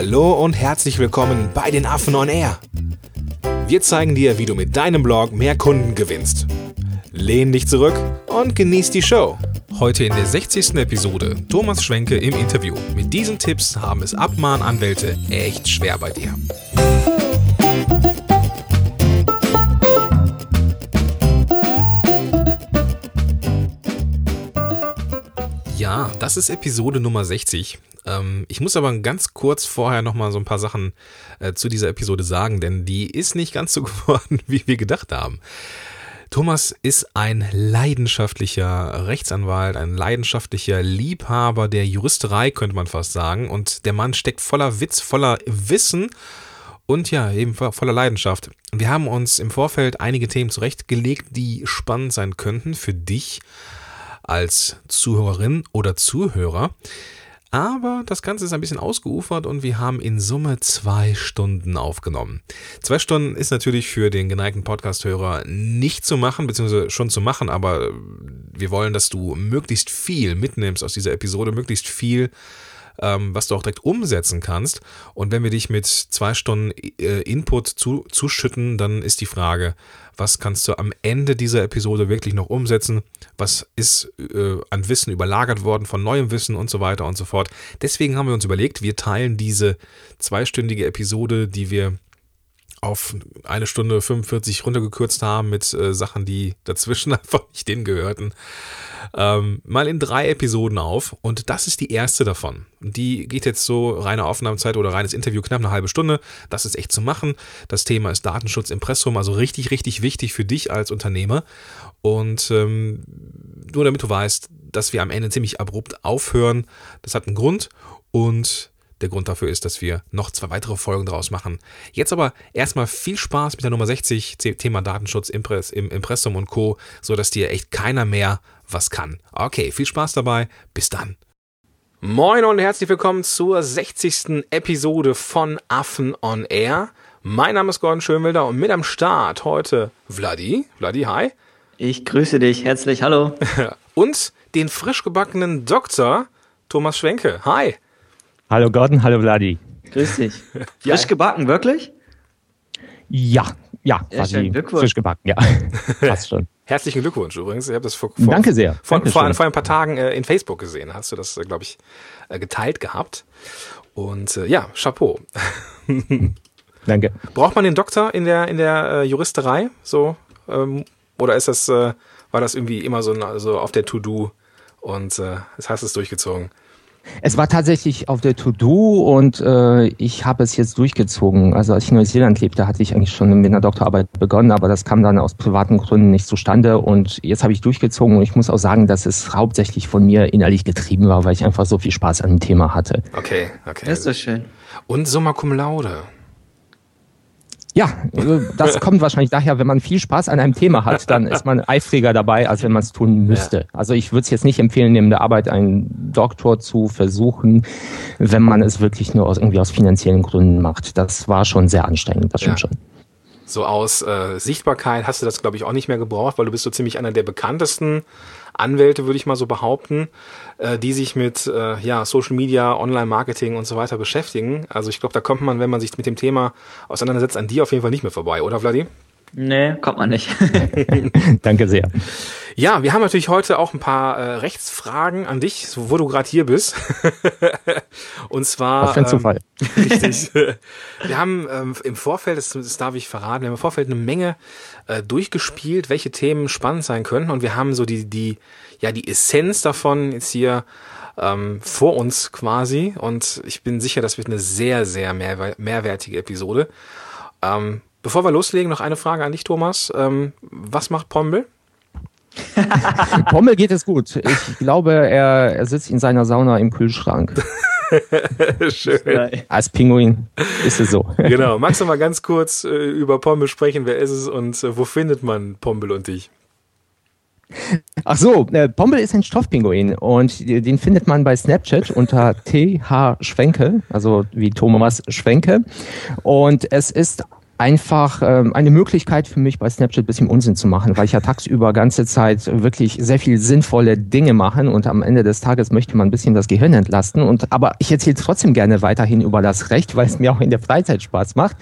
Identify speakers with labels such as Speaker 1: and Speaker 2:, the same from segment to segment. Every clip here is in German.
Speaker 1: Hallo und herzlich willkommen bei den Affen on Air. Wir zeigen dir, wie du mit deinem Blog mehr Kunden gewinnst. Lehn dich zurück und genieß die Show. Heute in der 60. Episode Thomas Schwenke im Interview. Mit diesen Tipps haben es Abmahnanwälte echt schwer bei dir. Das ist Episode Nummer 60. Ähm, ich muss aber ganz kurz vorher nochmal so ein paar Sachen äh, zu dieser Episode sagen, denn die ist nicht ganz so geworden, wie wir gedacht haben. Thomas ist ein leidenschaftlicher Rechtsanwalt, ein leidenschaftlicher Liebhaber der Juristerei, könnte man fast sagen. Und der Mann steckt voller Witz, voller Wissen und ja, eben voller Leidenschaft. Wir haben uns im Vorfeld einige Themen zurechtgelegt, die spannend sein könnten für dich als Zuhörerin oder Zuhörer. Aber das Ganze ist ein bisschen ausgeufert und wir haben in Summe zwei Stunden aufgenommen. Zwei Stunden ist natürlich für den geneigten Podcast-Hörer nicht zu machen, beziehungsweise schon zu machen, aber wir wollen, dass du möglichst viel mitnimmst aus dieser Episode, möglichst viel ähm, was du auch direkt umsetzen kannst. Und wenn wir dich mit zwei Stunden äh, Input zu, zuschütten, dann ist die Frage, was kannst du am Ende dieser Episode wirklich noch umsetzen? Was ist äh, an Wissen überlagert worden von neuem Wissen und so weiter und so fort. Deswegen haben wir uns überlegt, wir teilen diese zweistündige Episode, die wir auf eine Stunde 45 runtergekürzt haben mit äh, Sachen, die dazwischen einfach nicht hingehörten, ähm, mal in drei Episoden auf. Und das ist die erste davon. Die geht jetzt so reine Aufnahmezeit oder reines Interview knapp eine halbe Stunde. Das ist echt zu machen. Das Thema ist Datenschutz Impressum, also richtig, richtig wichtig für dich als Unternehmer. Und ähm, nur damit du weißt, dass wir am Ende ziemlich abrupt aufhören, das hat einen Grund. Und der Grund dafür ist, dass wir noch zwei weitere Folgen daraus machen. Jetzt aber erstmal viel Spaß mit der Nummer 60, Thema Datenschutz, Impress, Impressum und Co., sodass dir echt keiner mehr was kann. Okay, viel Spaß dabei. Bis dann. Moin und herzlich willkommen zur 60. Episode von Affen on Air. Mein Name ist Gordon Schönwilder und mit am Start heute Vladi. Vladi, hi.
Speaker 2: Ich grüße dich herzlich, hallo.
Speaker 1: und den frisch gebackenen Doktor Thomas Schwenke. Hi.
Speaker 3: Hallo Gordon, hallo Vladi.
Speaker 2: Grüß dich. Frisch gebacken, wirklich?
Speaker 3: Ja, ja, quasi frisch gebacken, ja.
Speaker 1: Passt schon. Herzlichen Glückwunsch übrigens. Ich habe das vor,
Speaker 3: vor, Danke sehr.
Speaker 1: Vor, vor, vor, ein paar Tagen äh, in Facebook gesehen. Hast du das, äh, glaube ich, äh, geteilt gehabt. Und äh, ja, Chapeau.
Speaker 3: Danke.
Speaker 1: Braucht man den Doktor in der, in der äh, Juristerei? So, ähm, oder ist das, äh, war das irgendwie immer so, so auf der To-Do und äh, das hast du es durchgezogen?
Speaker 3: Es war tatsächlich auf der To-Do und äh, ich habe es jetzt durchgezogen. Also als ich in Neuseeland lebte, hatte ich eigentlich schon mit einer Doktorarbeit begonnen, aber das kam dann aus privaten Gründen nicht zustande und jetzt habe ich durchgezogen und ich muss auch sagen, dass es hauptsächlich von mir innerlich getrieben war, weil ich einfach so viel Spaß an dem Thema hatte.
Speaker 1: Okay, okay.
Speaker 2: Das ist doch schön.
Speaker 1: Und Summa Cum Laude.
Speaker 3: Ja, also das kommt wahrscheinlich daher, wenn man viel Spaß an einem Thema hat, dann ist man eifriger dabei, als wenn man es tun müsste. Ja. Also ich würde es jetzt nicht empfehlen, neben der Arbeit einen Doktor zu versuchen, wenn man es wirklich nur aus irgendwie aus finanziellen Gründen macht. Das war schon sehr anstrengend, das stimmt ja. schon.
Speaker 1: So aus äh, Sichtbarkeit hast du das, glaube ich, auch nicht mehr gebraucht, weil du bist so ziemlich einer der bekanntesten Anwälte, würde ich mal so behaupten, äh, die sich mit äh, ja, Social Media, Online-Marketing und so weiter beschäftigen. Also ich glaube, da kommt man, wenn man sich mit dem Thema auseinandersetzt, an die auf jeden Fall nicht mehr vorbei, oder Vladi?
Speaker 2: Nee, kommt man nicht.
Speaker 3: Danke sehr.
Speaker 1: Ja, wir haben natürlich heute auch ein paar äh, Rechtsfragen an dich, wo du gerade hier bist. und zwar.
Speaker 3: Für ein ähm, Zufall.
Speaker 1: richtig. wir haben ähm, im Vorfeld, das, das darf ich verraten, wir haben im Vorfeld eine Menge äh, durchgespielt, welche Themen spannend sein könnten. Und wir haben so die, die, ja, die Essenz davon jetzt hier ähm, vor uns quasi. Und ich bin sicher, das wird eine sehr, sehr mehr, mehrwertige Episode. Ähm, bevor wir loslegen, noch eine Frage an dich, Thomas. Ähm, was macht Pombel?
Speaker 3: Pommel geht es gut. Ich glaube, er, er sitzt in seiner Sauna im Kühlschrank. Schön. Als Pinguin ist es so.
Speaker 1: genau. Magst du mal ganz kurz äh, über Pommel sprechen? Wer ist es und äh, wo findet man Pommel und dich?
Speaker 3: Ach so, äh, Pombel ist ein Stoffpinguin und den findet man bei Snapchat unter TH Schwenke, also wie Thomas Schwenke. Und es ist einfach ähm, eine Möglichkeit für mich bei Snapchat ein bisschen Unsinn zu machen, weil ich ja tagsüber ganze Zeit wirklich sehr viel sinnvolle Dinge mache und am Ende des Tages möchte man ein bisschen das Gehirn entlasten. Und aber ich erzähle trotzdem gerne weiterhin über das Recht, weil es mir auch in der Freizeit Spaß macht.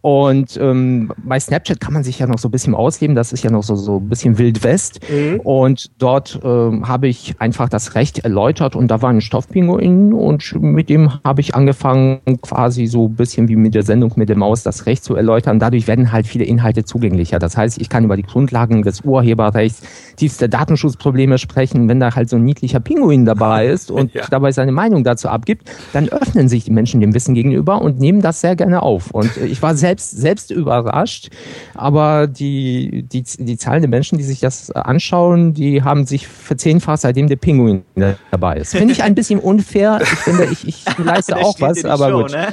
Speaker 3: Und ähm, bei Snapchat kann man sich ja noch so ein bisschen ausleben. Das ist ja noch so so ein bisschen Wild West. Mhm. Und dort ähm, habe ich einfach das Recht erläutert und da war ein Stoffpinguin und mit dem habe ich angefangen, quasi so ein bisschen wie mit der Sendung mit der Maus das Recht zu erläutern. Dadurch werden halt viele Inhalte zugänglicher. Das heißt, ich kann über die Grundlagen des Urheberrechts, tiefste Datenschutzprobleme sprechen. Wenn da halt so ein niedlicher Pinguin dabei ist und ja. dabei seine Meinung dazu abgibt, dann öffnen sich die Menschen dem Wissen gegenüber und nehmen das sehr gerne auf. Und ich war selbst, selbst überrascht, aber die, die, die Zahlen der Menschen, die sich das anschauen, die haben sich verzehnfacht, seitdem der Pinguin dabei ist. Finde ich ein bisschen unfair. Ich finde, ich, ich leiste auch was, aber Show, gut. Ne?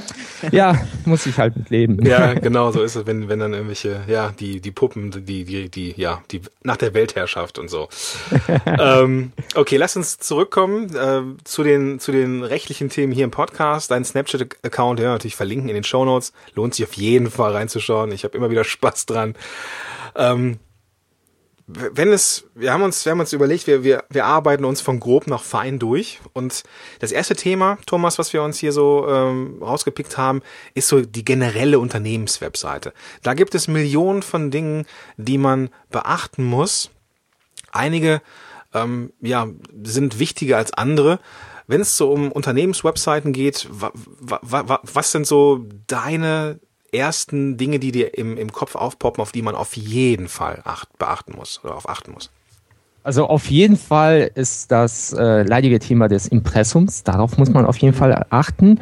Speaker 3: Ja, muss ich halt mit leben.
Speaker 1: Ja, genau, so ist es, wenn, wenn dann irgendwelche, ja, die, die Puppen, die, die, die, ja, die nach der Weltherrschaft und so. ähm, okay, lass uns zurückkommen äh, zu den, zu den rechtlichen Themen hier im Podcast. Dein Snapchat-Account, ja, natürlich verlinken in den Show Notes. Lohnt sich auf jeden Fall reinzuschauen. Ich habe immer wieder Spaß dran. Ähm, wenn es, wir haben uns, wir haben uns überlegt, wir, wir, wir arbeiten uns von grob nach fein durch. Und das erste Thema, Thomas, was wir uns hier so ähm, rausgepickt haben, ist so die generelle Unternehmenswebseite. Da gibt es Millionen von Dingen, die man beachten muss. Einige ähm, ja, sind wichtiger als andere. Wenn es so um Unternehmenswebseiten geht, wa, wa, wa, was sind so deine ersten Dinge, die dir im, im Kopf aufpoppen, auf die man auf jeden Fall acht, beachten muss oder auf achten muss?
Speaker 3: Also auf jeden Fall ist das äh, leidige Thema des Impressums. Darauf muss man auf jeden Fall achten.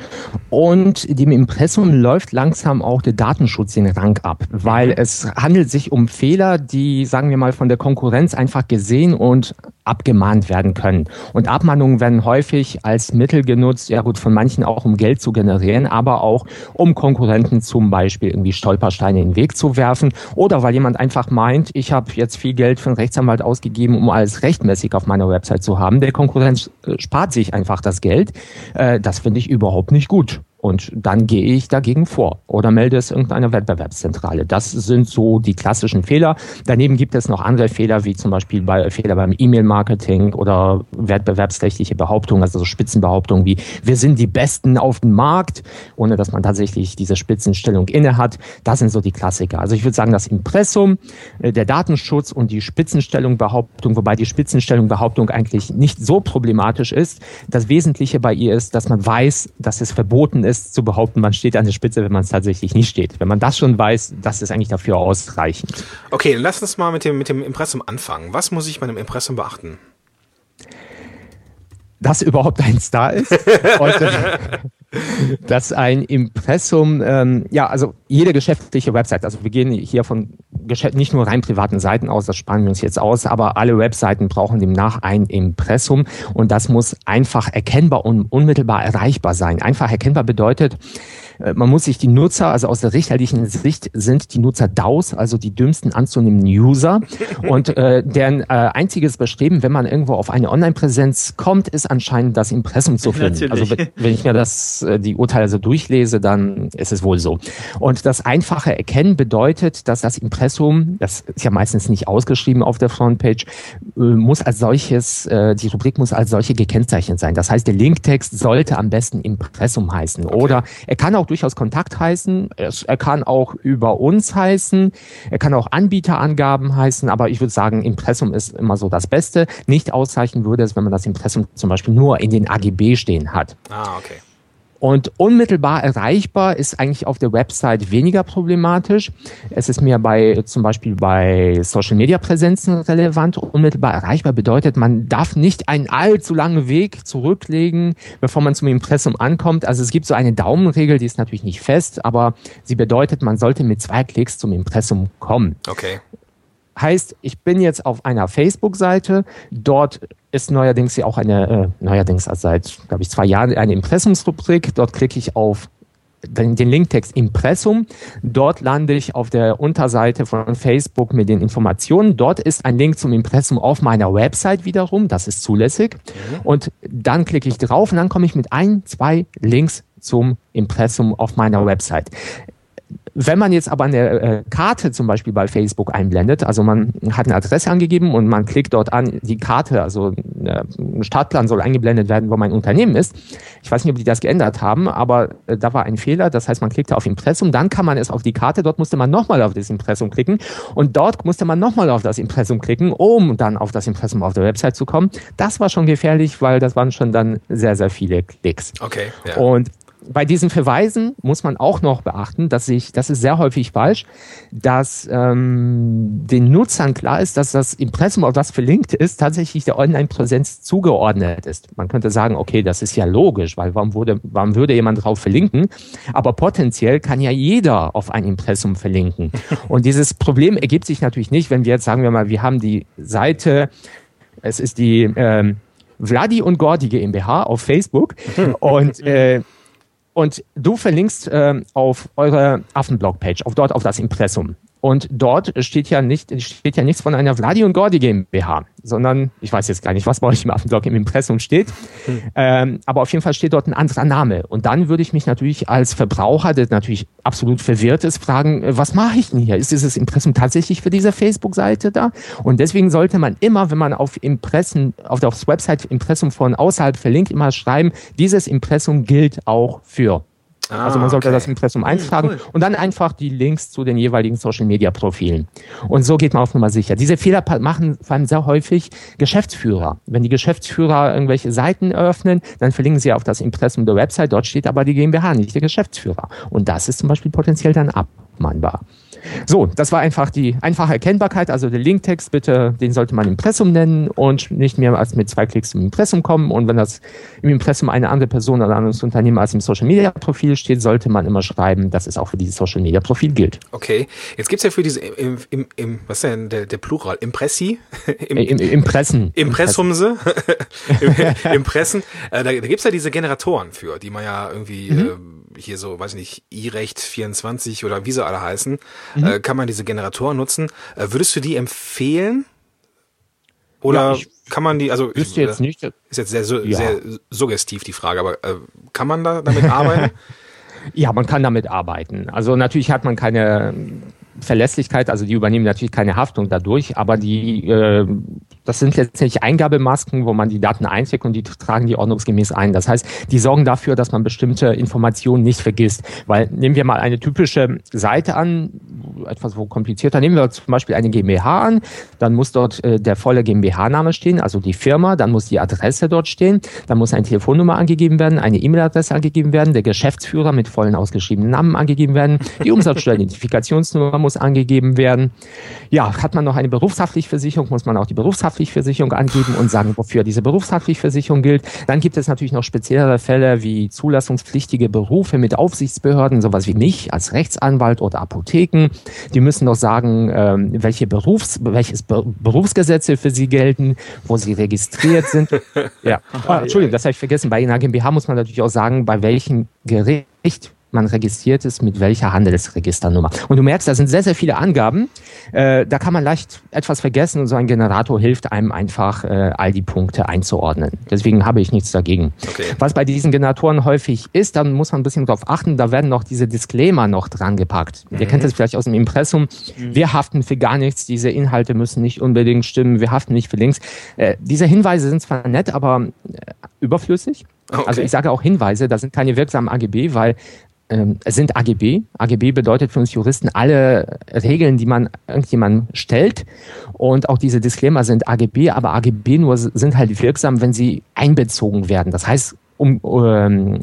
Speaker 3: Und dem Impressum läuft langsam auch der Datenschutz den Rang ab, weil mhm. es handelt sich um Fehler, die, sagen wir mal, von der Konkurrenz einfach gesehen und abgemahnt werden können. Und Abmahnungen werden häufig als Mittel genutzt, ja gut, von manchen auch um Geld zu generieren, aber auch um Konkurrenten zum Beispiel irgendwie Stolpersteine in den Weg zu werfen oder weil jemand einfach meint, ich habe jetzt viel Geld für einen Rechtsanwalt ausgegeben, um alles rechtmäßig auf meiner Website zu haben. Der Konkurrenz äh, spart sich einfach das Geld. Äh, das finde ich überhaupt nicht gut. Und dann gehe ich dagegen vor oder melde es irgendeiner Wettbewerbszentrale. Das sind so die klassischen Fehler. Daneben gibt es noch andere Fehler, wie zum Beispiel bei Fehler beim E-Mail-Marketing oder wettbewerbsrechtliche Behauptungen, also so Spitzenbehauptungen wie wir sind die Besten auf dem Markt, ohne dass man tatsächlich diese Spitzenstellung inne hat. Das sind so die Klassiker. Also ich würde sagen, das Impressum, äh, der Datenschutz und die Spitzenstellung Behauptung, wobei die Spitzenstellung Behauptung eigentlich nicht so problematisch ist. Das Wesentliche bei ihr ist, dass man weiß, dass es verboten ist, ist, zu behaupten, man steht an der Spitze, wenn man es tatsächlich nicht steht. Wenn man das schon weiß, das ist eigentlich dafür ausreichend.
Speaker 1: Okay, dann lass uns mal mit dem, mit dem Impressum anfangen. Was muss ich bei einem Impressum beachten?
Speaker 3: Dass überhaupt eins da ist. dass ein Impressum, ähm, ja, also jede geschäftliche Website, also wir gehen hier von nicht nur rein privaten Seiten aus, das sparen wir uns jetzt aus, aber alle Webseiten brauchen demnach ein Impressum und das muss einfach erkennbar und unmittelbar erreichbar sein. Einfach erkennbar bedeutet, man muss sich die Nutzer, also aus der richterlichen Sicht sind die Nutzer DAOs, also die dümmsten anzunehmenden User. Und äh, deren äh, einziges Bestreben, wenn man irgendwo auf eine Online-Präsenz kommt, ist anscheinend das Impressum zu finden. Also wenn ich mir das, äh, die Urteile so durchlese, dann ist es wohl so. Und das einfache Erkennen bedeutet, dass das Impressum, das ist ja meistens nicht ausgeschrieben auf der Frontpage, äh, muss als solches, äh, die Rubrik muss als solche gekennzeichnet sein. Das heißt, der Linktext sollte am besten Impressum heißen. Okay. Oder er kann auch durchaus Kontakt heißen. Er kann auch über uns heißen. Er kann auch Anbieterangaben heißen. Aber ich würde sagen, Impressum ist immer so das Beste. Nicht ausreichen würde es, wenn man das Impressum zum Beispiel nur in den AGB stehen hat.
Speaker 1: Ah, okay.
Speaker 3: Und unmittelbar erreichbar ist eigentlich auf der Website weniger problematisch. Es ist mir bei zum Beispiel bei Social Media Präsenzen relevant. Unmittelbar erreichbar bedeutet, man darf nicht einen allzu langen Weg zurücklegen, bevor man zum Impressum ankommt. Also es gibt so eine Daumenregel, die ist natürlich nicht fest, aber sie bedeutet, man sollte mit zwei Klicks zum Impressum kommen.
Speaker 1: Okay.
Speaker 3: Heißt, ich bin jetzt auf einer Facebook-Seite, dort ist neuerdings ja auch eine, äh, neuerdings also seit, glaube ich, zwei Jahren eine Impressumsrubrik. Dort klicke ich auf den, den Linktext Impressum. Dort lande ich auf der Unterseite von Facebook mit den Informationen. Dort ist ein Link zum Impressum auf meiner Website wiederum. Das ist zulässig. Mhm. Und dann klicke ich drauf und dann komme ich mit ein, zwei Links zum Impressum auf meiner Website wenn man jetzt aber eine äh, Karte zum Beispiel bei Facebook einblendet, also man hat eine Adresse angegeben und man klickt dort an, die Karte, also äh, ein Startplan soll eingeblendet werden, wo mein Unternehmen ist. Ich weiß nicht, ob die das geändert haben, aber äh, da war ein Fehler. Das heißt, man klickte auf Impressum, dann kann man es auf die Karte, dort musste man nochmal auf das Impressum klicken und dort musste man nochmal auf das Impressum klicken, um dann auf das Impressum auf der Website zu kommen. Das war schon gefährlich, weil das waren schon dann sehr, sehr viele Klicks.
Speaker 1: Okay.
Speaker 3: Ja. Und bei diesen Verweisen muss man auch noch beachten, dass ich, das ist sehr häufig falsch, dass ähm, den Nutzern klar ist, dass das Impressum, auf das verlinkt ist, tatsächlich der Online-Präsenz zugeordnet ist. Man könnte sagen, okay, das ist ja logisch, weil warum, wurde, warum würde jemand drauf verlinken? Aber potenziell kann ja jeder auf ein Impressum verlinken. Und dieses Problem ergibt sich natürlich nicht, wenn wir jetzt sagen wir mal, wir haben die Seite, es ist die ähm, Vladi und Gordi GmbH auf Facebook und äh, und du verlinkst äh, auf eure Affenblog-Page, auf dort auf das Impressum. Und dort steht ja nicht, steht ja nichts von einer Vladi und Gordi GmbH, sondern ich weiß jetzt gar nicht, was bei euch im Affenblog im Impressum steht. Hm. Ähm, aber auf jeden Fall steht dort ein anderer Name. Und dann würde ich mich natürlich als Verbraucher, der natürlich absolut verwirrt ist, fragen, äh, was mache ich denn hier? Ist dieses Impressum tatsächlich für diese Facebook-Seite da? Und deswegen sollte man immer, wenn man auf Impressen, auf der Website Impressum von außerhalb verlinkt, immer schreiben, dieses Impressum gilt auch für Ah, also man sollte okay. das Impressum eintragen cool. und dann einfach die Links zu den jeweiligen Social Media Profilen. Und so geht man auf Nummer sicher. Diese Fehler machen vor allem sehr häufig Geschäftsführer. Wenn die Geschäftsführer irgendwelche Seiten eröffnen, dann verlinken sie auf das Impressum der Website. Dort steht aber die GmbH, nicht der Geschäftsführer. Und das ist zum Beispiel potenziell dann abmahnbar. So, das war einfach die einfache Erkennbarkeit. Also der Linktext, bitte, den sollte man Impressum nennen und nicht mehr als mit zwei Klicks im Impressum kommen. Und wenn das im Impressum eine andere Person oder ein anderes Unternehmen als im Social Media Profil steht, sollte man immer schreiben, dass es auch für dieses Social Media Profil gilt.
Speaker 1: Okay, jetzt gibt es ja für diese, im, im, im, was ist denn der, der Plural? Impressi?
Speaker 3: Im, Im, Impressen.
Speaker 1: Impressumse? Impressen. Äh, da da gibt es ja diese Generatoren für, die man ja irgendwie mhm. äh, hier so, weiß ich nicht, i-Recht 24 oder wie sie alle heißen, mhm. äh, kann man diese Generatoren nutzen. Äh, würdest du die empfehlen? Oder ja, kann man die, also
Speaker 3: ist jetzt nicht.
Speaker 1: Ist jetzt sehr, ja. sehr suggestiv die Frage, aber äh, kann man da damit arbeiten?
Speaker 3: ja, man kann damit arbeiten. Also natürlich hat man keine Verlässlichkeit, also die übernehmen natürlich keine Haftung dadurch, aber die, äh, das sind letztendlich Eingabemasken, wo man die Daten einträgt und die tragen die ordnungsgemäß ein. Das heißt, die sorgen dafür, dass man bestimmte Informationen nicht vergisst. Weil nehmen wir mal eine typische Seite an, etwas wo komplizierter, nehmen wir zum Beispiel eine GmbH an, dann muss dort äh, der volle GmbH-Name stehen, also die Firma, dann muss die Adresse dort stehen, dann muss eine Telefonnummer angegeben werden, eine E-Mail-Adresse angegeben werden, der Geschäftsführer mit vollen ausgeschriebenen Namen angegeben werden, die Umsatzsteueridentifikationsnummer muss angegeben werden. Ja, hat man noch eine Berufshaftpflichtversicherung, muss man auch die Berufshaftpflichtversicherung angeben und sagen, wofür diese Berufshaftpflichtversicherung gilt. Dann gibt es natürlich noch speziellere Fälle wie zulassungspflichtige Berufe mit Aufsichtsbehörden, sowas wie mich als Rechtsanwalt oder Apotheken. Die müssen noch sagen, ähm, welche Berufs, welches Berufsgesetze für sie gelten, wo sie registriert sind. ja. Ah, Entschuldigung, das habe ich vergessen. Bei einer GmbH muss man natürlich auch sagen, bei welchem Gericht man registriert ist, mit welcher Handelsregisternummer. Und du merkst, da sind sehr, sehr viele Angaben. Äh, da kann man leicht etwas vergessen und so ein Generator hilft einem einfach, äh, all die Punkte einzuordnen. Deswegen habe ich nichts dagegen. Okay. Was bei diesen Generatoren häufig ist, dann muss man ein bisschen darauf achten, da werden noch diese Disclaimer noch dran gepackt. Mhm. Ihr kennt das vielleicht aus dem Impressum. Mhm. Wir haften für gar nichts. Diese Inhalte müssen nicht unbedingt stimmen. Wir haften nicht für Links. Äh, diese Hinweise sind zwar nett, aber äh, überflüssig. Okay. Also ich sage auch Hinweise, da sind keine wirksamen AGB, weil ähm, es sind AGB. AGB bedeutet für uns Juristen alle Regeln, die man irgendjemand stellt. Und auch diese Disclaimer sind AGB, aber AGB nur sind halt wirksam, wenn sie einbezogen werden. Das heißt, um, ähm,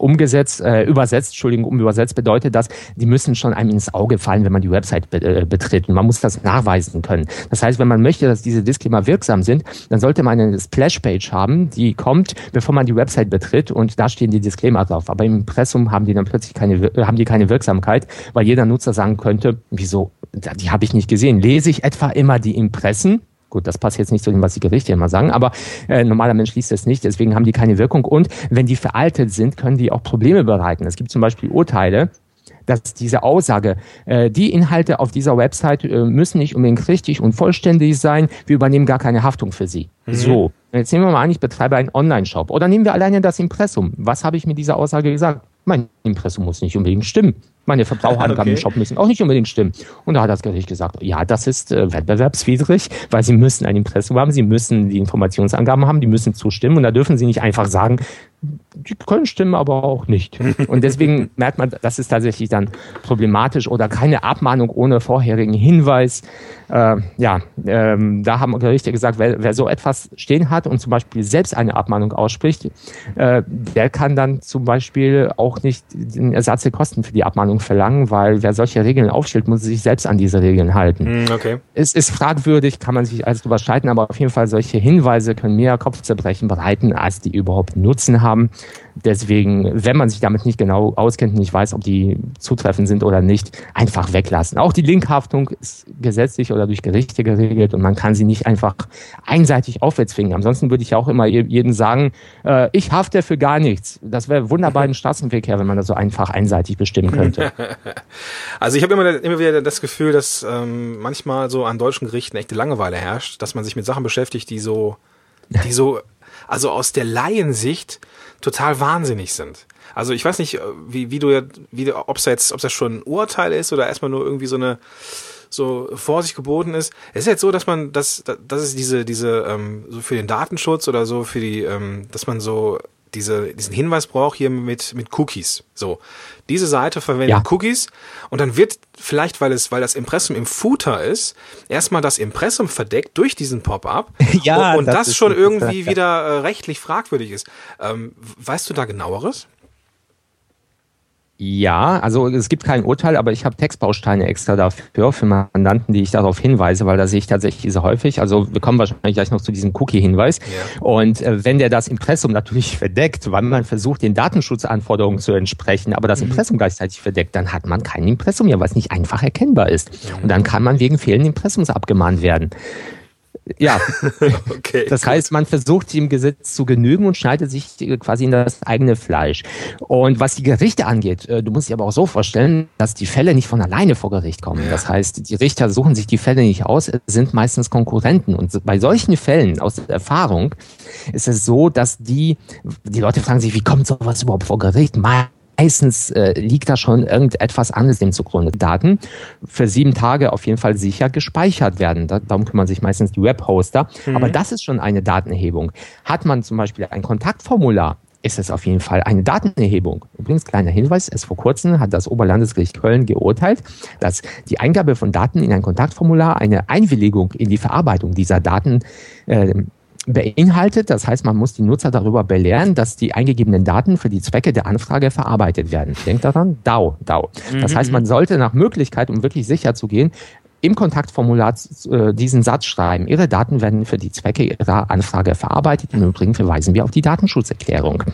Speaker 3: umgesetzt, äh, übersetzt, Entschuldigung, um übersetzt bedeutet das, die müssen schon einem ins Auge fallen, wenn man die Website be äh, betritt. Und man muss das nachweisen können. Das heißt, wenn man möchte, dass diese Disclaimer wirksam sind, dann sollte man eine Splash-Page haben, die kommt, bevor man die Website betritt und da stehen die Disclaimer drauf. Aber im Impressum haben die dann plötzlich keine, haben die keine Wirksamkeit, weil jeder Nutzer sagen könnte, wieso, die habe ich nicht gesehen. Lese ich etwa immer die Impressen? Gut, das passt jetzt nicht zu dem, was die Gerichte immer sagen, aber äh, normaler Mensch liest es nicht, deswegen haben die keine Wirkung. Und wenn die veraltet sind, können die auch Probleme bereiten. Es gibt zum Beispiel Urteile, dass diese Aussage, äh, die Inhalte auf dieser Website äh, müssen nicht unbedingt richtig und vollständig sein, wir übernehmen gar keine Haftung für sie. Mhm. So, jetzt nehmen wir mal an, ich betreibe einen Online-Shop. Oder nehmen wir alleine das Impressum. Was habe ich mit dieser Aussage gesagt? Mein Impressum muss nicht unbedingt stimmen. Meine Verbraucherangaben okay. im Shop müssen auch nicht unbedingt stimmen. Und da hat das Gericht gesagt, ja, das ist äh, wettbewerbswidrig, weil Sie müssen ein Impressum haben, Sie müssen die Informationsangaben haben, die müssen zustimmen und da dürfen Sie nicht einfach sagen, die können stimmen, aber auch nicht. Und deswegen merkt man, das ist tatsächlich dann problematisch oder keine Abmahnung ohne vorherigen Hinweis. Äh, ja, ähm, da haben Gerichte gesagt, wer, wer, so etwas stehen hat und zum Beispiel selbst eine Abmahnung ausspricht, äh, der kann dann zum Beispiel auch nicht den Ersatz der Kosten für die Abmahnung verlangen, weil wer solche Regeln aufstellt, muss sich selbst an diese Regeln halten.
Speaker 1: Hm, okay.
Speaker 3: Es ist fragwürdig, kann man sich alles drüber streiten, aber auf jeden Fall solche Hinweise können mehr Kopfzerbrechen bereiten, als die überhaupt Nutzen haben. Deswegen, wenn man sich damit nicht genau auskennt nicht weiß, ob die zutreffend sind oder nicht, einfach weglassen. Auch die Linkhaftung ist gesetzlich oder durch Gerichte geregelt und man kann sie nicht einfach einseitig aufwärts zwingen. Ansonsten würde ich auch immer jedem sagen, äh, ich hafte für gar nichts. Das wäre wunderbar im Straßenverkehr, wenn man das so einfach einseitig bestimmen könnte.
Speaker 1: Also ich habe immer, immer wieder das Gefühl, dass ähm, manchmal so an deutschen Gerichten echte Langeweile herrscht, dass man sich mit Sachen beschäftigt, die so, die so, also aus der Laiensicht total wahnsinnig sind. Also ich weiß nicht, äh, wie, wie du, wie, ob es jetzt, ob das schon ein Urteil ist oder erstmal nur irgendwie so eine so Vorsicht geboten ist. Es ist jetzt so, dass man, dass, dass es diese, diese, ähm, so für den Datenschutz oder so für die, ähm, dass man so diese, diesen Hinweis braucht hier mit, mit Cookies. So. Diese Seite verwendet ja. Cookies und dann wird vielleicht, weil es, weil das Impressum im Footer ist, erstmal das Impressum verdeckt durch diesen Pop-up. ja. Und, und das, das schon irgendwie wieder äh, rechtlich fragwürdig ist. Ähm, weißt du da genaueres?
Speaker 3: Ja, also es gibt kein Urteil, aber ich habe Textbausteine extra dafür, für Mandanten, die ich darauf hinweise, weil da sehe ich tatsächlich sehr häufig. Also wir kommen wahrscheinlich gleich noch zu diesem Cookie-Hinweis. Ja. Und äh, wenn der das Impressum natürlich verdeckt, weil man versucht, den Datenschutzanforderungen zu entsprechen, aber das mhm. Impressum gleichzeitig verdeckt, dann hat man kein Impressum mehr, was nicht einfach erkennbar ist. Und dann kann man wegen fehlenden Impressums abgemahnt werden. Ja, okay, das heißt, man versucht dem Gesetz zu genügen und schneidet sich quasi in das eigene Fleisch. Und was die Gerichte angeht, äh, du musst dir aber auch so vorstellen, dass die Fälle nicht von alleine vor Gericht kommen. Das heißt, die Richter suchen sich die Fälle nicht aus, sind meistens Konkurrenten. Und bei solchen Fällen aus der Erfahrung ist es so, dass die, die Leute fragen sich, wie kommt sowas überhaupt vor Gericht? Meistens äh, liegt da schon irgendetwas anderes dem zugrunde. Daten für sieben Tage auf jeden Fall sicher gespeichert werden. Da, darum kümmern sich meistens die Webhoster. Mhm. Aber das ist schon eine Datenerhebung. Hat man zum Beispiel ein Kontaktformular, ist es auf jeden Fall eine Datenerhebung. Übrigens, kleiner Hinweis, erst vor kurzem hat das Oberlandesgericht Köln geurteilt, dass die Eingabe von Daten in ein Kontaktformular eine Einwilligung in die Verarbeitung dieser Daten äh, beinhaltet. Das heißt, man muss die Nutzer darüber belehren, dass die eingegebenen Daten für die Zwecke der Anfrage verarbeitet werden. Denkt daran, DAO, DAO. Das heißt, man sollte nach Möglichkeit, um wirklich sicher zu gehen, im Kontaktformular äh, diesen Satz schreiben. Ihre Daten werden für die Zwecke Ihrer Anfrage verarbeitet. Im Übrigen verweisen wir auf die Datenschutzerklärung.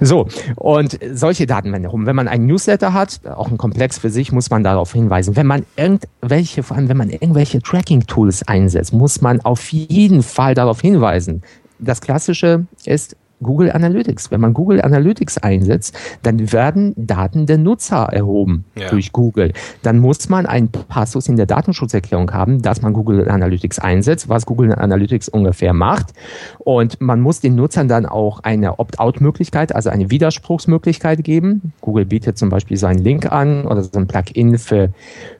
Speaker 3: So, und solche Daten werden herum. Wenn man einen Newsletter hat, auch ein Komplex für sich, muss man darauf hinweisen. Wenn man irgendwelche, vor allem wenn man irgendwelche Tracking-Tools einsetzt, muss man auf jeden Fall darauf hinweisen. Das Klassische ist, Google Analytics. Wenn man Google Analytics einsetzt, dann werden Daten der Nutzer erhoben ja. durch Google. Dann muss man einen Passus in der Datenschutzerklärung haben, dass man Google Analytics einsetzt, was Google Analytics ungefähr macht. Und man muss den Nutzern dann auch eine Opt-out-Möglichkeit, also eine Widerspruchsmöglichkeit geben. Google bietet zum Beispiel so einen Link an oder so ein Plugin für,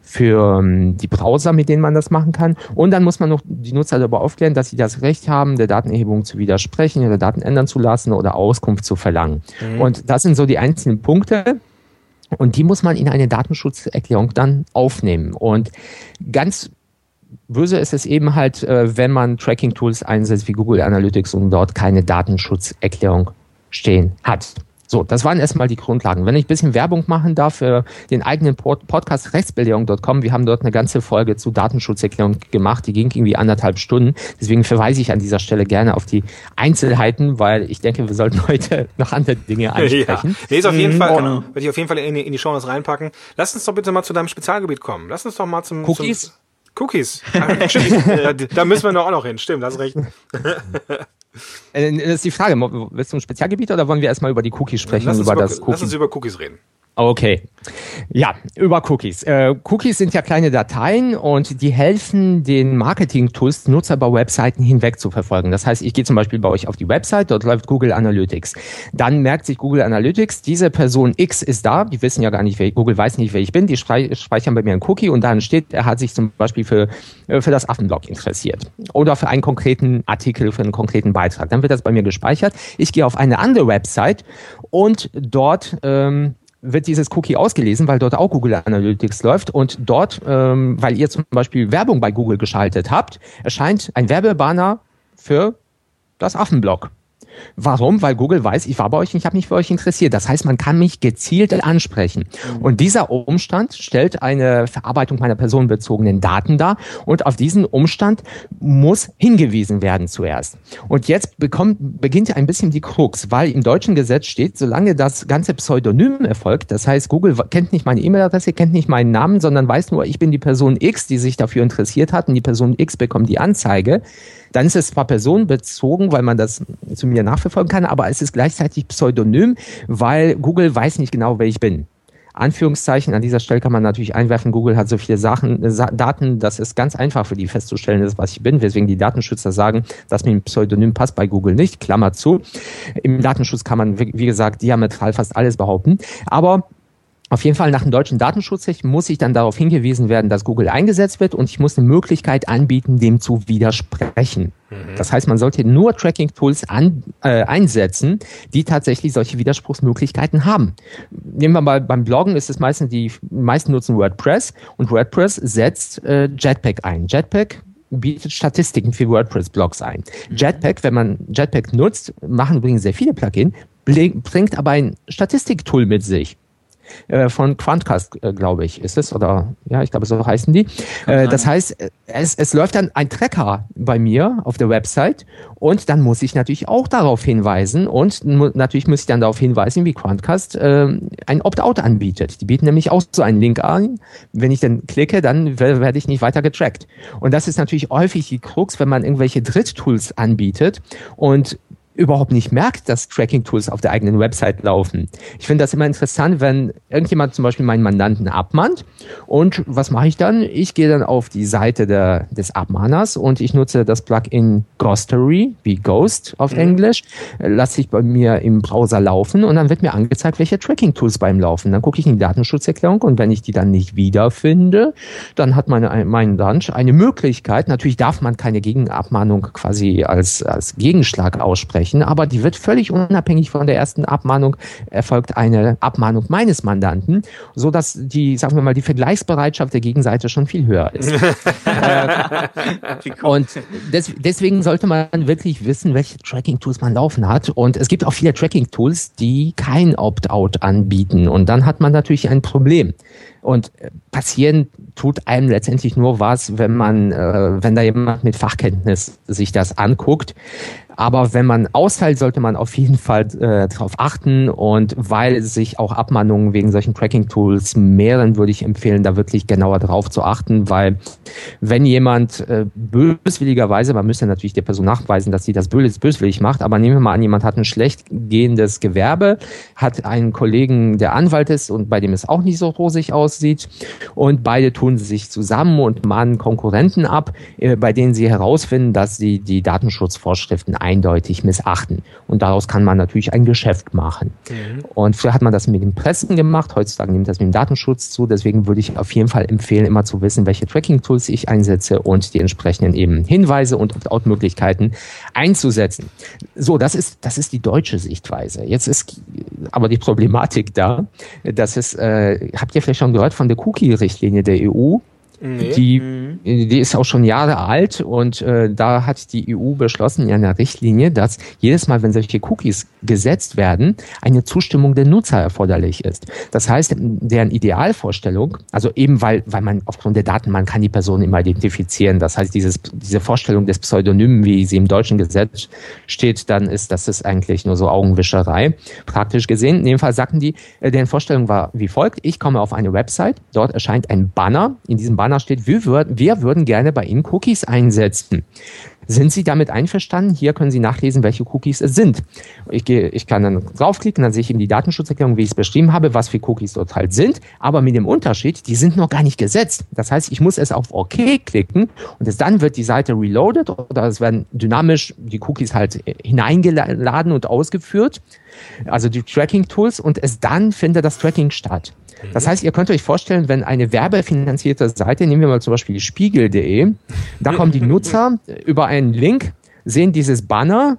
Speaker 3: für ähm, die Browser, mit denen man das machen kann. Und dann muss man noch die Nutzer darüber aufklären, dass sie das Recht haben, der Datenerhebung zu widersprechen, ihre Daten ändern zu lassen oder Auskunft zu verlangen. Mhm. Und das sind so die einzelnen Punkte. Und die muss man in eine Datenschutzerklärung dann aufnehmen. Und ganz böse ist es eben halt, äh, wenn man Tracking-Tools einsetzt wie Google Analytics und dort keine Datenschutzerklärung stehen hat. So, das waren erstmal die Grundlagen. Wenn ich ein bisschen Werbung machen darf für den eigenen Podcast rechtsbelehrung.com, wir haben dort eine ganze Folge zu Datenschutzerklärung gemacht, die ging irgendwie anderthalb Stunden. Deswegen verweise ich an dieser Stelle gerne auf die Einzelheiten, weil ich denke, wir sollten heute noch andere Dinge ansprechen.
Speaker 1: Ja. Nee, ist auf jeden mhm. Fall, genau. werde ich auf jeden Fall in die, in die Show reinpacken. Lass uns doch bitte mal zu deinem Spezialgebiet kommen. Lass uns doch mal zum
Speaker 3: Cookies.
Speaker 1: Zum Cookies. da müssen wir noch auch noch hin. Stimmt, hast recht.
Speaker 3: Äh, das ist die Frage, willst du ein Spezialgebiet oder wollen wir erstmal über die Cookies sprechen?
Speaker 1: Lass
Speaker 3: uns
Speaker 1: über,
Speaker 3: das
Speaker 1: Cookie? lass uns über Cookies reden.
Speaker 3: Okay. Ja, über Cookies. Äh, Cookies sind ja kleine Dateien und die helfen den Marketing-Tools, Nutzer bei Webseiten hinweg zu verfolgen. Das heißt, ich gehe zum Beispiel bei euch auf die Website, dort läuft Google Analytics. Dann merkt sich Google Analytics, diese Person X ist da, die wissen ja gar nicht, wer ich, Google weiß nicht, wer ich bin, die speichern bei mir einen Cookie und dann steht, er hat sich zum Beispiel für, äh, für das Affenblog interessiert oder für einen konkreten Artikel, für einen konkreten Beitrag. Dann wird das bei mir gespeichert. Ich gehe auf eine andere Website und dort ähm, wird dieses Cookie ausgelesen, weil dort auch Google Analytics läuft und dort, ähm, weil ihr zum Beispiel Werbung bei Google geschaltet habt, erscheint ein Werbebanner für das Affenblog. Warum? Weil Google weiß, ich war bei euch und ich habe mich für euch interessiert. Das heißt, man kann mich gezielt ansprechen. Und dieser Umstand stellt eine Verarbeitung meiner personenbezogenen Daten dar und auf diesen Umstand muss hingewiesen werden zuerst. Und jetzt bekommt, beginnt ein bisschen die Krux, weil im deutschen Gesetz steht, solange das ganze Pseudonym erfolgt, das heißt, Google kennt nicht meine E-Mail-Adresse, kennt nicht meinen Namen, sondern weiß nur, ich bin die Person X, die sich dafür interessiert hat und die Person X bekommt die Anzeige dann ist es zwar personenbezogen, weil man das zu mir nachverfolgen kann, aber es ist gleichzeitig pseudonym, weil Google weiß nicht genau, wer ich bin. Anführungszeichen, an dieser Stelle kann man natürlich einwerfen, Google hat so viele Sachen, äh, Daten, dass es ganz einfach für die festzustellen ist, was ich bin, weswegen die Datenschützer sagen, dass mir ein Pseudonym passt bei Google nicht, Klammer zu. Im Datenschutz kann man, wie gesagt, diametral fast alles behaupten, aber auf jeden Fall nach dem deutschen Datenschutzrecht muss ich dann darauf hingewiesen werden, dass Google eingesetzt wird und ich muss eine Möglichkeit anbieten, dem zu widersprechen. Mhm. Das heißt, man sollte nur Tracking-Tools äh, einsetzen, die tatsächlich solche Widerspruchsmöglichkeiten haben. Nehmen wir mal beim Bloggen ist es meistens die meisten nutzen WordPress und WordPress setzt äh, Jetpack ein. Jetpack bietet Statistiken für WordPress-Blogs ein. Mhm. Jetpack, wenn man Jetpack nutzt, machen übrigens sehr viele Plugins, bringt aber ein Statistiktool mit sich. Äh, von Quantcast, äh, glaube ich, ist es. Oder ja, ich glaube, so heißen die. Äh, das heißt, es, es läuft dann ein Tracker bei mir auf der Website und dann muss ich natürlich auch darauf hinweisen und natürlich muss ich dann darauf hinweisen, wie Quantcast äh, ein Opt-out anbietet. Die bieten nämlich auch so einen Link an. Wenn ich dann klicke, dann werde ich nicht weiter getrackt. Und das ist natürlich häufig die Krux, wenn man irgendwelche Dritttools anbietet und überhaupt nicht merkt, dass Tracking-Tools auf der eigenen Website laufen. Ich finde das immer interessant, wenn irgendjemand zum Beispiel meinen Mandanten abmahnt und was mache ich dann? Ich gehe dann auf die Seite der, des Abmahners und ich nutze das Plugin Ghostery, wie Ghost auf mhm. Englisch, lasse ich bei mir im Browser laufen und dann wird mir angezeigt, welche Tracking-Tools beim Laufen. Dann gucke ich in die Datenschutzerklärung und wenn ich die dann nicht wiederfinde, dann hat meine, mein Dunch eine Möglichkeit, natürlich darf man keine Gegenabmahnung quasi als, als Gegenschlag aussprechen, sprechen, aber die wird völlig unabhängig von der ersten Abmahnung erfolgt eine Abmahnung meines Mandanten, so dass die, sagen wir mal, die Vergleichsbereitschaft der Gegenseite schon viel höher ist. äh, und des, deswegen sollte man wirklich wissen, welche Tracking-Tools man laufen hat. Und es gibt auch viele Tracking-Tools, die kein Opt-out anbieten. Und dann hat man natürlich ein Problem. Und äh, passieren tut einem letztendlich nur was, wenn man, äh, wenn da jemand mit Fachkenntnis sich das anguckt. Aber wenn man austeilt, sollte man auf jeden Fall äh, darauf achten. Und weil sich auch Abmahnungen wegen solchen Tracking-Tools mehren, würde ich empfehlen, da wirklich genauer drauf zu achten, weil wenn jemand äh, böswilligerweise, man müsste natürlich der Person nachweisen, dass sie das bös böswillig macht, aber nehmen wir mal an, jemand hat ein schlecht gehendes Gewerbe, hat einen Kollegen, der Anwalt ist und bei dem es auch nicht so rosig aussieht und beide tun sich zusammen und mahnen Konkurrenten ab, äh, bei denen sie herausfinden, dass sie die Datenschutzvorschriften eindeutig missachten. Und daraus kann man natürlich ein Geschäft machen. Mhm. Und früher hat man das mit den Pressen gemacht, heutzutage nimmt das mit dem Datenschutz zu. Deswegen würde ich auf jeden Fall empfehlen, immer zu wissen, welche Tracking-Tools ich einsetze und die entsprechenden eben Hinweise und Opt-out-Möglichkeiten einzusetzen. So, das ist, das ist die deutsche Sichtweise. Jetzt ist aber die Problematik da, dass es, äh, habt ihr vielleicht schon gehört von der Cookie-Richtlinie der EU? Nee. Die, mhm. die ist auch schon Jahre alt und äh, da hat die EU beschlossen in einer Richtlinie, dass jedes Mal, wenn solche Cookies gesetzt werden, eine Zustimmung der Nutzer erforderlich ist. Das heißt, deren Idealvorstellung, also eben weil, weil man aufgrund der Daten, man kann die Person immer identifizieren. Das heißt, dieses, diese Vorstellung des Pseudonymen, wie sie im deutschen Gesetz steht, dann ist das ist eigentlich nur so Augenwischerei. Praktisch gesehen, in dem Fall sagten die, äh, deren Vorstellung war wie folgt. Ich komme auf eine Website, dort erscheint ein Banner. In diesem Banner steht, wir würden, wir würden gerne bei Ihnen Cookies einsetzen. Sind Sie damit einverstanden? Hier können Sie nachlesen, welche Cookies es sind. Ich, gehe, ich kann dann draufklicken, dann sehe ich eben die Datenschutzerklärung, wie ich es beschrieben habe, was für Cookies dort halt sind. Aber mit dem Unterschied, die sind noch gar nicht gesetzt. Das heißt, ich muss es auf OK klicken und es, dann wird die Seite reloaded oder es werden dynamisch die Cookies halt hineingeladen und ausgeführt. Also die Tracking-Tools und es dann findet das Tracking statt. Das heißt, ihr könnt euch vorstellen, wenn eine werbefinanzierte Seite, nehmen wir mal zum Beispiel spiegel.de, da kommen die Nutzer über einen Link, sehen dieses Banner,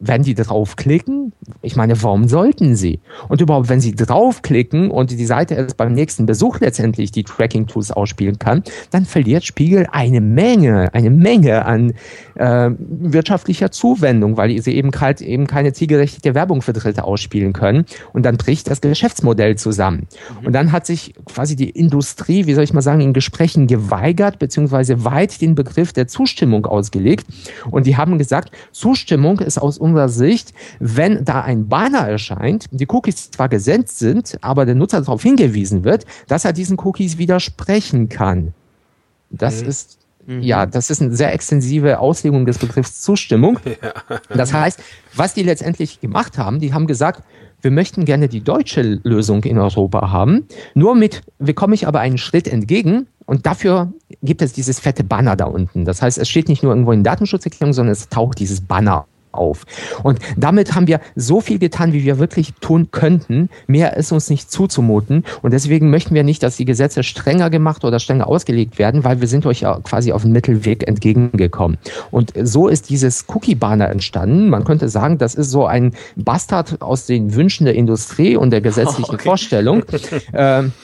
Speaker 3: werden die draufklicken? Ich meine, warum sollten sie? Und überhaupt, wenn sie draufklicken und die Seite erst beim nächsten Besuch letztendlich die Tracking-Tools ausspielen kann, dann verliert Spiegel eine Menge, eine Menge an äh, wirtschaftlicher Zuwendung, weil sie eben, halt eben keine zielgerichtete Werbung für Dritte ausspielen können. Und dann bricht das Geschäftsmodell zusammen. Mhm. Und dann hat sich quasi die Industrie, wie soll ich mal sagen, in Gesprächen geweigert, beziehungsweise weit den Begriff der Zustimmung ausgelegt. Und die haben gesagt, Zustimmung ist aus unserer Sicht, wenn da ein Banner erscheint, die Cookies zwar gesendet sind, aber der Nutzer darauf hingewiesen wird, dass er diesen Cookies widersprechen kann. Das mhm. ist mhm. ja, das ist eine sehr extensive Auslegung des Begriffs Zustimmung. Ja. Das heißt, was die letztendlich gemacht haben, die haben gesagt, wir möchten gerne die deutsche Lösung in Europa haben. Nur mit, wir kommen ich aber einen Schritt entgegen und dafür gibt es dieses fette Banner da unten. Das heißt, es steht nicht nur irgendwo in Datenschutzerklärung, sondern es taucht dieses Banner auf. Und damit haben wir so viel getan, wie wir wirklich tun könnten. Mehr ist uns nicht zuzumuten. Und deswegen möchten wir nicht, dass die Gesetze strenger gemacht oder strenger ausgelegt werden, weil wir sind euch ja quasi auf dem Mittelweg entgegengekommen. Und so ist dieses Cookie-Banner entstanden. Man könnte sagen, das ist so ein Bastard aus den Wünschen der Industrie und der gesetzlichen okay. Vorstellung. ähm,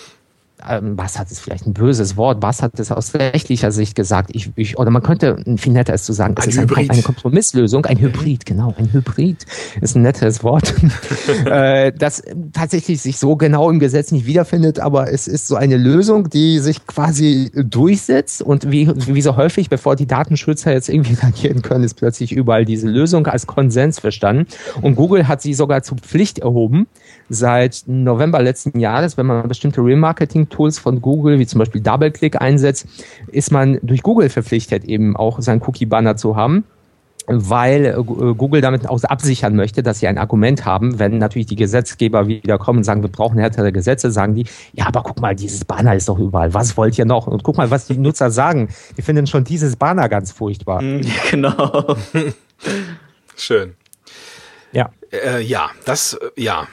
Speaker 3: ähm, was hat es vielleicht ein böses Wort, was hat es aus rechtlicher Sicht gesagt? Ich, ich, oder man könnte viel netter ist zu sagen, es ein ist ein, eine Kompromisslösung, ein Hybrid, genau, ein Hybrid ist ein nettes Wort, äh, das tatsächlich sich so genau im Gesetz nicht wiederfindet, aber es ist so eine Lösung, die sich quasi durchsetzt und wie, wie so häufig, bevor die Datenschützer jetzt irgendwie reagieren können, ist plötzlich überall diese Lösung als Konsens verstanden. Und Google hat sie sogar zur Pflicht erhoben seit November letzten Jahres, wenn man bestimmte Remarketing Tools von Google, wie zum Beispiel DoubleClick einsetzt, ist man durch Google verpflichtet, eben auch seinen Cookie-Banner zu haben weil äh, Google damit auch absichern möchte, dass sie ein Argument haben, wenn natürlich die Gesetzgeber wieder kommen und sagen, wir brauchen härtere Gesetze, sagen die, ja, aber guck mal, dieses Banner ist doch überall, was wollt ihr noch? Und guck mal, was die Nutzer sagen, die finden schon dieses Banner ganz furchtbar.
Speaker 2: Genau.
Speaker 1: Schön.
Speaker 3: Ja.
Speaker 1: Äh, ja, das, äh, ja,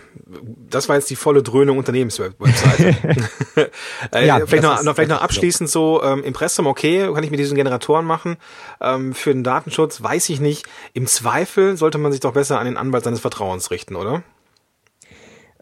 Speaker 1: das war jetzt die volle Dröhnung Unternehmenswebseite. äh, ja, vielleicht noch, ist, noch, vielleicht noch abschließend so, ähm, Impressum, okay, kann ich mit diesen Generatoren machen. Ähm, für den Datenschutz weiß ich nicht. Im Zweifel sollte man sich doch besser an den Anwalt seines Vertrauens richten, oder?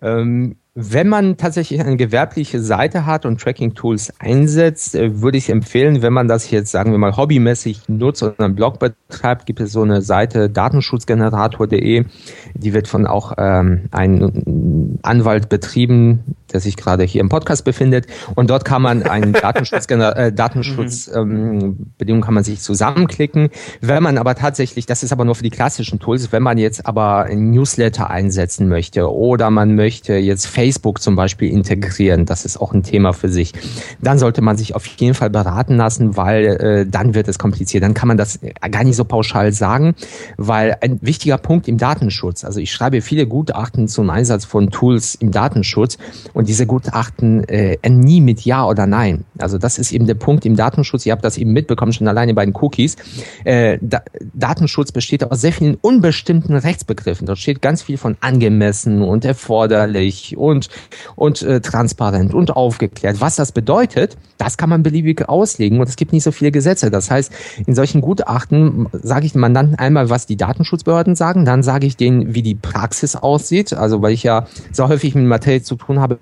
Speaker 3: Ähm, wenn man tatsächlich eine gewerbliche Seite hat und Tracking-Tools einsetzt, äh, würde ich empfehlen, wenn man das jetzt, sagen wir mal, hobbymäßig nutzt oder einen Blog betreibt, gibt es so eine Seite datenschutzgenerator.de, die wird von auch ähm, einem Anwalt betrieben, der sich gerade hier im Podcast befindet. Und dort kann man einen Datenschutz, äh, Datenschutzbedingungen ähm, kann man sich zusammenklicken. Wenn man aber tatsächlich, das ist aber nur für die klassischen Tools, wenn man jetzt aber ein Newsletter einsetzen möchte oder man möchte jetzt Facebook zum Beispiel integrieren, das ist auch ein Thema für sich, dann sollte man sich auf jeden Fall beraten lassen, weil äh, dann wird es kompliziert. Dann kann man das gar nicht so pauschal sagen, weil ein wichtiger Punkt im Datenschutz, also ich schreibe viele Gutachten zum Einsatz von Tools im Datenschutz und diese Gutachten äh, nie mit Ja oder Nein. Also das ist eben der Punkt im Datenschutz. Ihr habt das eben mitbekommen, schon alleine bei den Cookies. Äh, da, Datenschutz besteht aus sehr vielen unbestimmten Rechtsbegriffen. Dort steht ganz viel von angemessen und erforderlich und und, und äh, transparent und aufgeklärt. Was das bedeutet, das kann man beliebig auslegen und es gibt nicht so viele Gesetze. Das heißt, in solchen Gutachten sage ich dem Mandanten einmal, was die Datenschutzbehörden sagen, dann sage ich denen, wie die Praxis aussieht, also weil ich ja so häufig mit Materie zu tun habe,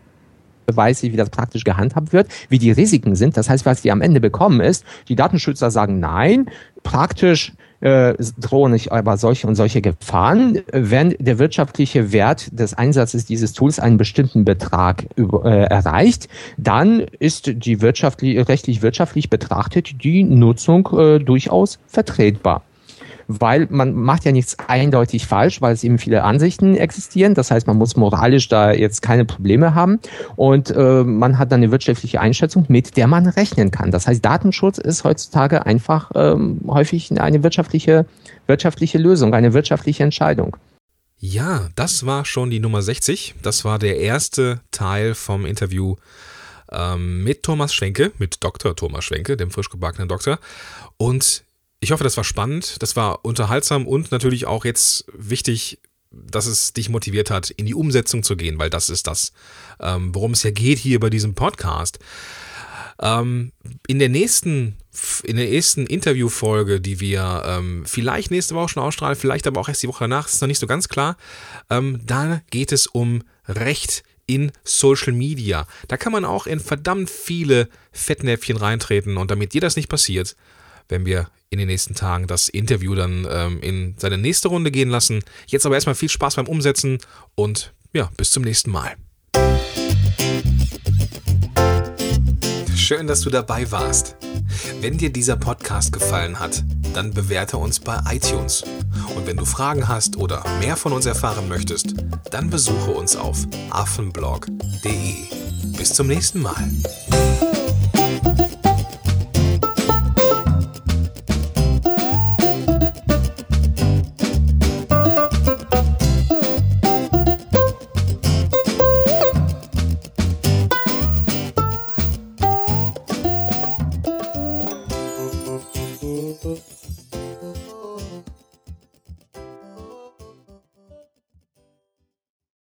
Speaker 3: weiß ich, wie das praktisch gehandhabt wird, wie die Risiken sind. Das heißt, was die am Ende bekommen ist, die Datenschützer sagen nein, praktisch äh, drohen nicht aber solche und solche Gefahren. Wenn der wirtschaftliche Wert des Einsatzes dieses Tools einen bestimmten Betrag über, äh, erreicht, dann ist die wirtschaftlich, rechtlich wirtschaftlich betrachtet die Nutzung äh, durchaus vertretbar. Weil man macht ja nichts eindeutig falsch, weil es eben viele Ansichten existieren. Das heißt, man muss moralisch da jetzt keine Probleme haben und äh, man hat dann eine wirtschaftliche Einschätzung, mit der man rechnen kann. Das heißt, Datenschutz ist heutzutage einfach ähm, häufig eine wirtschaftliche, wirtschaftliche Lösung, eine wirtschaftliche Entscheidung.
Speaker 1: Ja, das war schon die Nummer 60. Das war der erste Teil vom Interview ähm, mit Thomas Schwenke, mit Dr. Thomas Schwenke, dem frisch gebackenen Doktor. Und ich hoffe, das war spannend, das war unterhaltsam und natürlich auch jetzt wichtig, dass es dich motiviert hat, in die Umsetzung zu gehen, weil das ist das, ähm, worum es ja geht hier bei diesem Podcast. Ähm, in der nächsten, in der nächsten Interviewfolge, die wir ähm, vielleicht nächste Woche schon ausstrahlen, vielleicht aber auch erst die Woche danach, ist noch nicht so ganz klar. Da geht es um Recht in Social Media. Da kann man auch in verdammt viele Fettnäpfchen reintreten und damit dir das nicht passiert, wenn wir in den nächsten Tagen das Interview dann ähm, in seine nächste Runde gehen lassen. Jetzt aber erstmal viel Spaß beim Umsetzen und ja, bis zum nächsten Mal. Schön, dass du dabei warst. Wenn dir dieser Podcast gefallen hat, dann bewerte uns bei iTunes. Und wenn du Fragen hast oder mehr von uns erfahren möchtest, dann besuche uns auf affenblog.de. Bis zum nächsten Mal.